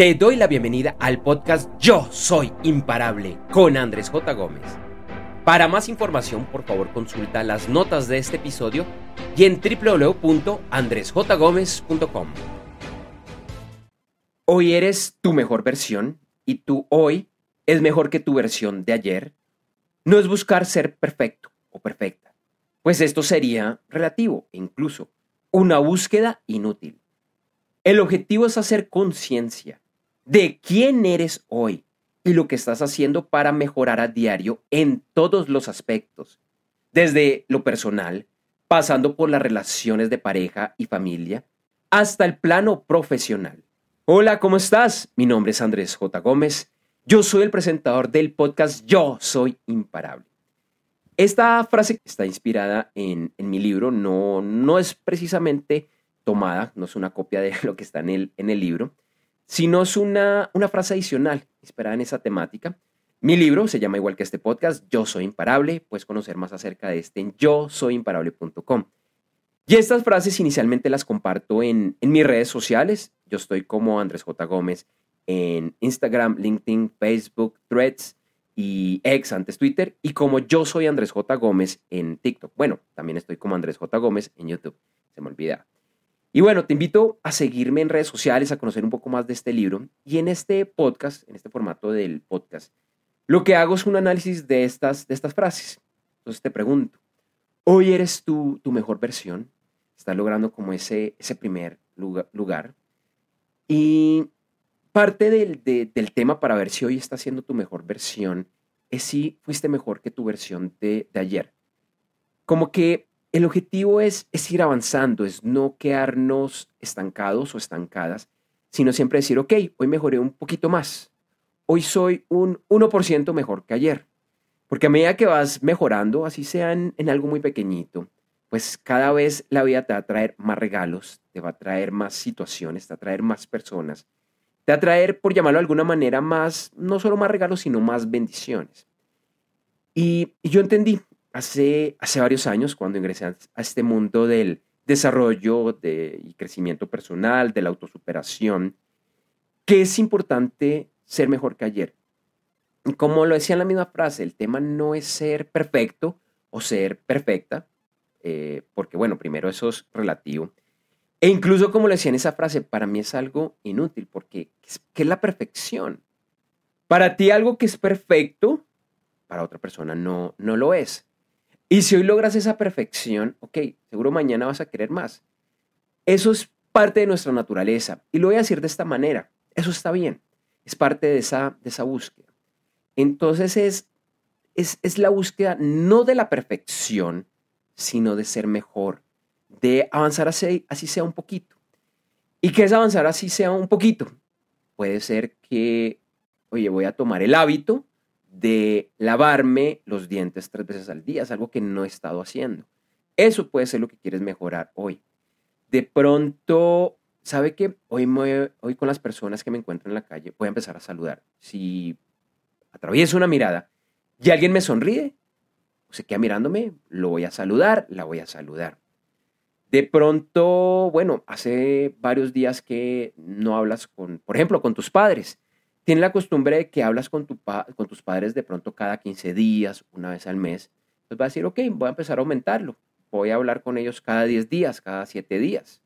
Te doy la bienvenida al podcast Yo Soy Imparable con Andrés J. Gómez. Para más información, por favor, consulta las notas de este episodio y en www.andresjgomez.com. Hoy eres tu mejor versión y tú hoy es mejor que tu versión de ayer. No es buscar ser perfecto o perfecta, pues esto sería relativo e incluso una búsqueda inútil. El objetivo es hacer conciencia de quién eres hoy y lo que estás haciendo para mejorar a diario en todos los aspectos, desde lo personal, pasando por las relaciones de pareja y familia, hasta el plano profesional. Hola, ¿cómo estás? Mi nombre es Andrés J. Gómez. Yo soy el presentador del podcast Yo Soy Imparable. Esta frase está inspirada en, mi libro, no, no es precisamente tomada, no es una copia de lo que está en el, en el libro, sino es una, una frase adicional inspirada en esa temática. Mi libro se llama igual que este podcast, Yo Soy Imparable. Puedes conocer más acerca de este en yo. Y estas frases inicialmente las comparto en, en mis redes sociales. Yo estoy como Andrés J. Gómez en Instagram, LinkedIn, Facebook, Threads y ex antes Twitter. Y como yo soy Andrés J. Gómez en TikTok. Bueno, también estoy como Andrés J. Gómez en YouTube. Se me olvida. Y bueno, te invito a seguirme en redes sociales, a conocer un poco más de este libro. Y en este podcast, en este formato del podcast, lo que hago es un análisis de estas, de estas frases. Entonces te pregunto, ¿hoy eres tú tu mejor versión? ¿Estás logrando como ese, ese primer lugar? Y parte del, del tema para ver si hoy estás siendo tu mejor versión es si fuiste mejor que tu versión de, de ayer. Como que el objetivo es, es ir avanzando, es no quedarnos estancados o estancadas, sino siempre decir, ok, hoy mejoré un poquito más. Hoy soy un 1% mejor que ayer. Porque a medida que vas mejorando, así sea en, algo muy pequeñito, pues cada vez la vida te va a traer más regalos, te va a traer más situaciones, te va a traer más personas, te va a traer, por llamarlo de alguna manera, más, no solo más regalos, sino más bendiciones. Y, y yo entendí, hace, hace varios años, cuando ingresé a este mundo del desarrollo de, y crecimiento personal, de la autosuperación, que es importante ser mejor que ayer. Como lo decía en la misma frase, el tema no es ser perfecto o ser perfecta, eh, porque bueno, primero eso es relativo. E incluso como lo decía en esa frase, para mí es algo inútil, porque ¿qué es la perfección? Para ti algo que es perfecto, para otra persona no, no lo es. Y si hoy logras esa perfección, ok, seguro mañana vas a querer más. Eso es parte de nuestra naturaleza. Y lo voy a decir de esta manera. Eso está bien. Es parte de esa, de esa búsqueda. Entonces es, es, es la búsqueda no de la perfección, sino de ser mejor, de avanzar así, así sea un poquito. ¿Y qué es avanzar así sea un poquito? Puede ser que, oye, voy a tomar el hábito de lavarme los dientes tres veces al día, es algo que no he estado haciendo. Eso puede ser lo que quieres mejorar hoy. De pronto, ¿sabe qué? Hoy, hoy con las personas que me encuentro en la calle voy a empezar a saludar. Si atravieso una mirada y alguien me sonríe se queda mirándome, lo voy a saludar, la voy a saludar. De pronto, bueno, hace varios días que no hablas con, por ejemplo, con tus padres Tienes la costumbre de que hablas con, tu con tus padres de pronto cada 15 días, una vez al mes. Pues va a decir, ok, voy a empezar a aumentarlo. Voy a hablar con ellos cada 10 días, cada 7 días.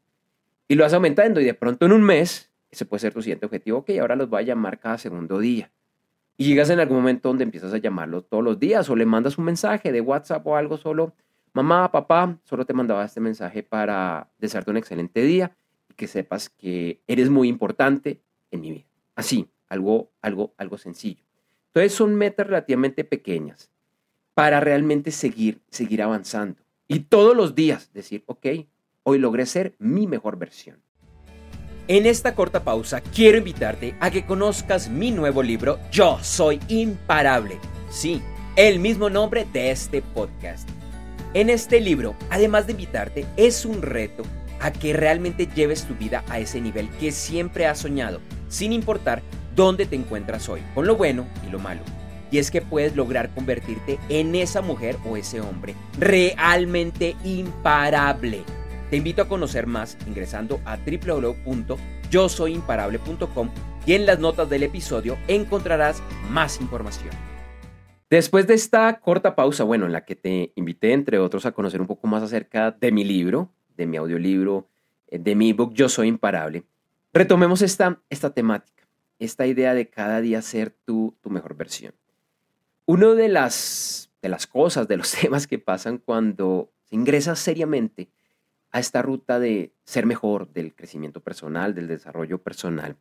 Y lo vas aumentando y de pronto en un mes, ese puede ser tu siguiente objetivo, ok, ahora los voy a llamar cada segundo día. Y llegas en algún momento donde empiezas a llamarlos todos los días o le mandas un mensaje de WhatsApp o algo solo, mamá, papá, solo te mandaba este mensaje para desearte un excelente día y que sepas que eres muy importante en mi vida. Así, algo, algo, algo sencillo. Entonces son metas relativamente pequeñas para realmente seguir, seguir avanzando. Y todos los días decir, ok, hoy logré ser mi mejor versión. En esta corta pausa quiero invitarte a que conozcas mi nuevo libro Yo Soy Imparable. Sí, el mismo nombre de este podcast. En este libro, además de invitarte, es un reto a que realmente lleves tu vida a ese nivel que siempre has soñado, sin importar dónde te encuentras hoy, con lo bueno y lo malo. Y es que puedes lograr convertirte en esa mujer o ese hombre realmente imparable. Te invito a conocer más ingresando a www.yosoyimparable.com y en las notas del episodio encontrarás más información. Después de esta corta pausa, bueno, en la que te invité, entre otros, a conocer un poco más acerca de mi libro, de mi audiolibro, eh, de mi ebook Yo Soy Imparable, retomemos esta, esta temática, esta idea de cada día ser tu, tu mejor versión. Una de las, de las cosas, de los temas que pasan cuando se ingresa seriamente a esta ruta de ser mejor, del crecimiento personal, del desarrollo personal,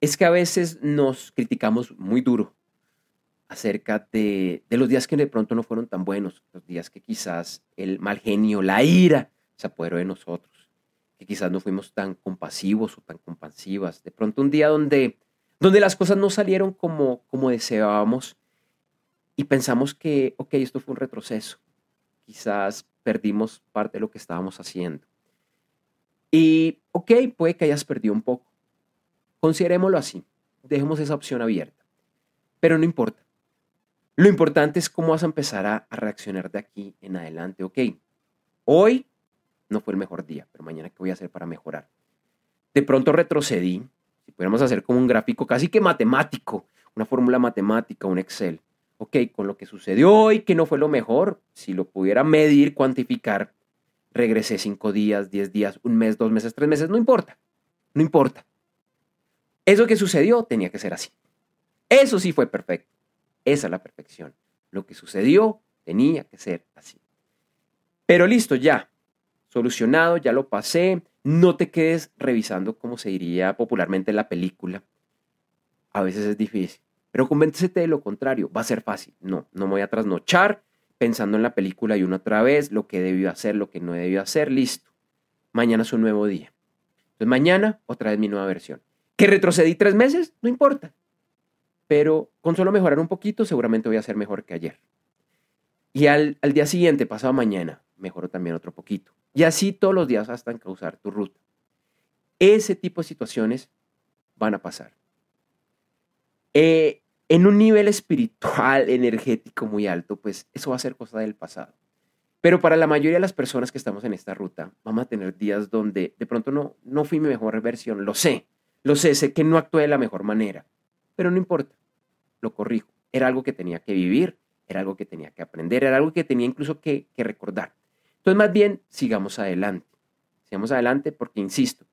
es que a veces nos criticamos muy duro acerca de, los días que de pronto no fueron tan buenos, los días que quizás el mal genio, la ira se apoderó de nosotros, que quizás no fuimos tan compasivos o tan compasivas. De pronto un día donde, donde las cosas no salieron como, como deseábamos y pensamos que, ok, esto fue un retroceso. Quizás perdimos parte de lo que estábamos haciendo. Y, ok, puede que hayas perdido un poco, Considerémoslo así. Dejemos esa opción abierta. Pero no importa. Lo importante es cómo vas a empezar a, reaccionar de aquí en adelante. Ok, hoy no fue el mejor día, pero mañana qué voy a hacer para mejorar. De pronto retrocedí, si pudiéramos hacer como un gráfico casi que matemático, una fórmula matemática, un Excel. Ok, con lo que sucedió hoy, que no fue lo mejor, si lo pudiera medir, cuantificar, regresé cinco días, diez días, un mes, dos meses, tres meses, no importa, no importa. Eso que sucedió tenía que ser así. Eso sí fue perfecto. Esa es la perfección. Lo que sucedió tenía que ser así. Pero listo, ya. Solucionado, ya lo pasé. No te quedes revisando como se diría popularmente en la película. A veces es difícil. Pero convéncete de lo contrario. Va a ser fácil. No, no me voy a trasnochar pensando en la película y una otra vez, lo que debió hacer, lo que no debió hacer. Listo. Mañana es un nuevo día. Entonces mañana otra vez mi nueva versión. ¿Que retrocedí tres meses? No importa. Pero con solo mejorar un poquito, seguramente voy a ser mejor que ayer. Y al, día siguiente, pasado mañana, mejoro también otro poquito. Y así todos los días hasta encauzar tu ruta. Ese tipo de situaciones van a pasar. Eh, en un nivel espiritual, energético muy alto, pues eso va a ser cosa del pasado. Pero para la mayoría de las personas que estamos en esta ruta, vamos a tener días donde de pronto no, no fui mi mejor versión, lo sé, lo sé, sé que no actué de la mejor manera, pero no importa, lo corrijo. Era algo que tenía que vivir, era algo que tenía que aprender, era algo que tenía incluso que, recordar. Entonces, más bien, sigamos adelante. Sigamos adelante porque, insisto,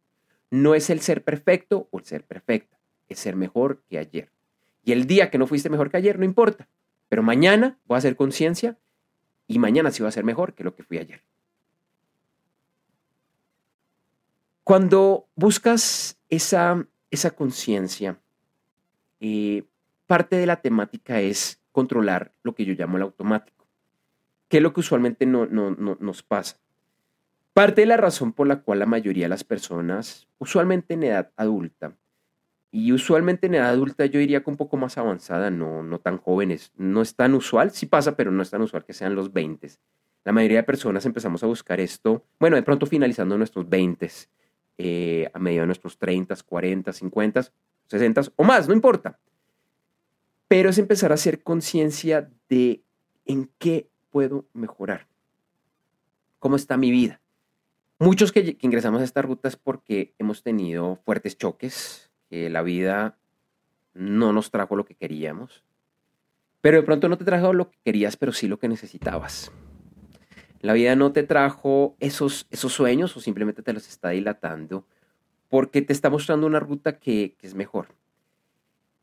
no es el ser perfecto o el ser perfecta, es ser mejor que ayer. Y el día que no fuiste mejor que ayer, no importa. Pero mañana voy a hacer conciencia y mañana sí va a ser mejor que lo que fui ayer. Cuando buscas esa, esa conciencia, eh, parte de la temática es controlar lo que yo llamo el automático, que es lo que usualmente no, no, nos pasa. Parte de la razón por la cual la mayoría de las personas, usualmente en edad adulta, y usualmente en edad adulta yo diría que un poco más avanzada, no, no tan jóvenes, no es tan usual, sí pasa, pero no es tan usual que sean los 20. La mayoría de personas empezamos a buscar esto, bueno, de pronto finalizando nuestros 20, eh, a medida de nuestros 30, 40, 50, 60 o más, no importa. Pero es empezar a hacer conciencia de en qué puedo mejorar. ¿Cómo está mi vida? Muchos que, ingresamos a esta ruta es porque hemos tenido fuertes choques, que la vida no nos trajo lo que queríamos, pero de pronto no te trajo lo que querías, pero sí lo que necesitabas. La vida no te trajo esos, esos sueños o simplemente te los está dilatando porque te está mostrando una ruta que, es mejor.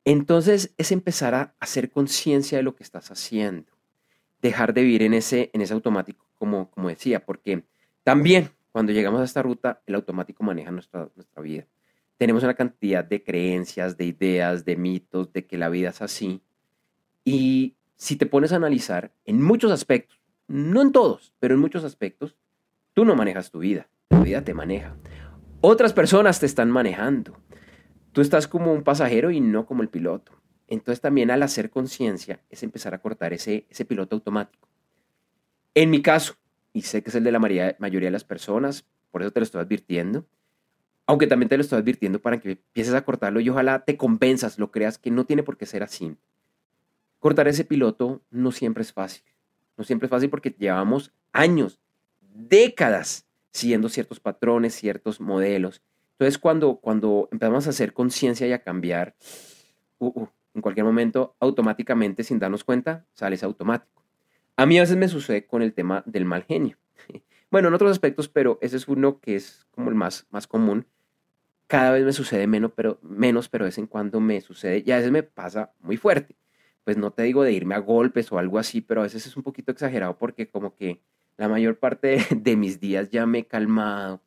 Entonces es empezar a hacer conciencia de lo que estás haciendo, dejar de vivir en ese, en ese automático, como, como decía, porque también cuando llegamos a esta ruta, el automático maneja nuestra, nuestra vida. Tenemos una cantidad de creencias, de ideas, de mitos, de que la vida es así. Y si te pones a analizar, en muchos aspectos, no en todos, pero en muchos aspectos, tú no manejas tu vida, tu vida te maneja. Otras personas te están manejando. Tú estás como un pasajero y no como el piloto. Entonces también al hacer conciencia es empezar a cortar ese, ese piloto automático. En mi caso, y sé que es el de la mayoría de las personas, por eso te lo estoy advirtiendo, aunque también te lo estoy advirtiendo para que empieces a cortarlo y ojalá te convenzas, lo creas que no tiene por qué ser así. Cortar ese piloto no siempre es fácil. No siempre es fácil porque llevamos años, décadas, siguiendo ciertos patrones, ciertos modelos. Entonces, cuando, cuando empezamos a hacer conciencia y a cambiar, uh, uh, en cualquier momento, automáticamente, sin darnos cuenta, sale ese automático. A mí a veces me sucede con el tema del mal genio. Bueno, en otros aspectos, pero ese es uno que es como el más, más común. Cada vez me sucede menos pero, menos, pero de vez en cuando me sucede y a veces me pasa muy fuerte. Pues no te digo de irme a golpes o algo así, pero a veces es un poquito exagerado porque como que la mayor parte de mis días ya me he calmado,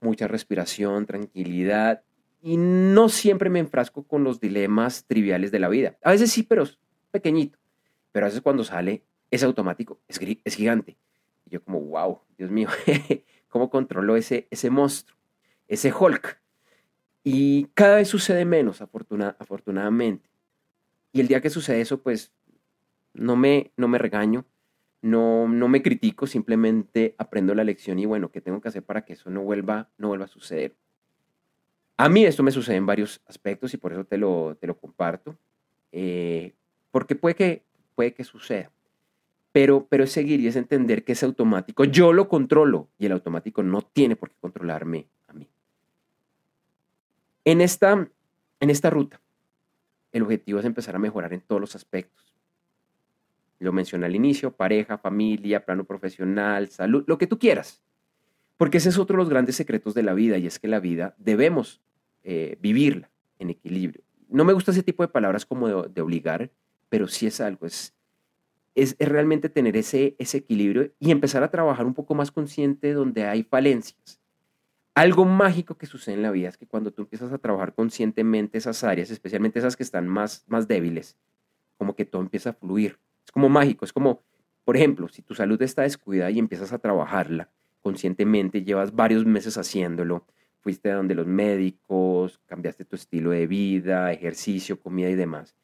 mucha respiración, tranquilidad y no siempre me enfrasco con los dilemas triviales de la vida. A veces sí, pero es pequeñito. Pero a veces cuando sale es automático, es, es gigante. Y yo como, wow, Dios mío, ¿cómo controlo ese, ese monstruo, ese Hulk? Y cada vez sucede menos, afortunadamente. Y el día que sucede eso, pues no me, no me regaño, no, no me critico, simplemente aprendo la lección y bueno, ¿qué tengo que hacer para que eso no vuelva, no vuelva a suceder? A mí esto me sucede en varios aspectos y por eso te lo, te lo comparto, eh, porque puede que, puede que suceda pero, es seguir y es entender que es automático. Yo lo controlo y el automático no tiene por qué controlarme a mí. En esta, en esta ruta, el objetivo es empezar a mejorar en todos los aspectos. Lo mencioné al inicio, pareja, familia, plano profesional, salud, lo que tú quieras. Porque ese es otro de los grandes secretos de la vida y es que la vida debemos eh, vivirla en equilibrio. No me gusta ese tipo de palabras como de, obligar, pero sí es algo, es, es, realmente tener ese, ese equilibrio y empezar a trabajar un poco más consciente donde hay falencias. Algo mágico que sucede en la vida es que cuando tú empiezas a trabajar conscientemente esas áreas, especialmente esas que están más, más débiles, como que todo empieza a fluir. Es como mágico, es como, por ejemplo, si tu salud está descuidada y empiezas a trabajarla conscientemente, llevas varios meses haciéndolo, fuiste a donde los médicos, cambiaste tu estilo de vida, ejercicio, comida y demás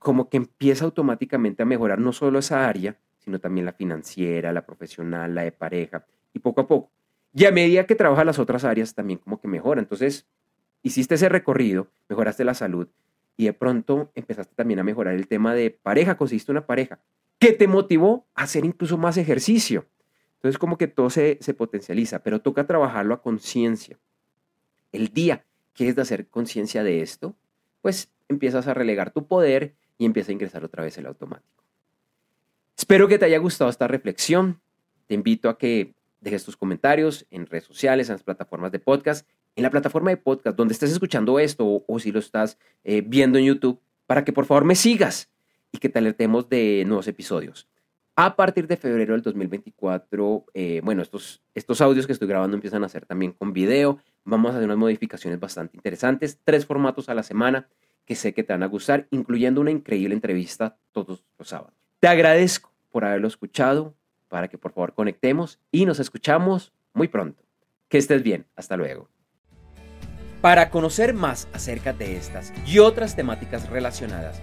como que empieza automáticamente a mejorar no solo esa área, sino también la financiera, la profesional, la de pareja, y poco a poco. Y a medida que trabajas las otras áreas, también como que mejora. Entonces, hiciste ese recorrido, mejoraste la salud, y de pronto empezaste también a mejorar el tema de pareja, conseguiste una pareja, que te motivó a hacer incluso más ejercicio. Entonces, como que todo se, se potencializa, pero toca trabajarlo a conciencia. El día que es de hacer conciencia de esto, pues empiezas a relegar tu poder y empieza a ingresar otra vez el automático. Espero que te haya gustado esta reflexión. Te invito a que dejes tus comentarios en redes sociales, en las plataformas de podcast, en la plataforma de podcast donde estés escuchando esto o, si lo estás eh, viendo en YouTube, para que por favor me sigas y que te alertemos de nuevos episodios. A partir de febrero del 2024, eh, bueno, estos, estos audios que estoy grabando empiezan a ser también con video. Vamos a hacer unas modificaciones bastante interesantes, tres formatos a la semana que sé que te van a gustar, incluyendo una increíble entrevista todos los sábados. Te agradezco por haberlo escuchado, para que por favor conectemos y nos escuchamos muy pronto. Que estés bien, hasta luego. Para conocer más acerca de estas y otras temáticas relacionadas,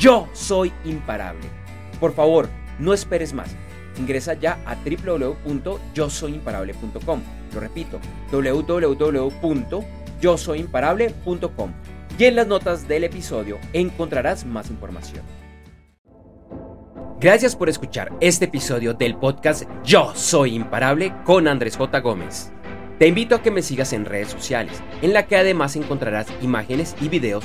yo soy imparable. Por favor, no esperes más. Ingresa ya a www.yosoyimparable.com. Lo repito, www yo soy imparable.com y en las notas del episodio encontrarás más información. Gracias por escuchar este episodio del podcast Yo Soy Imparable con Andrés J. Gómez. Te invito a que me sigas en redes sociales, en la que además encontrarás imágenes y videos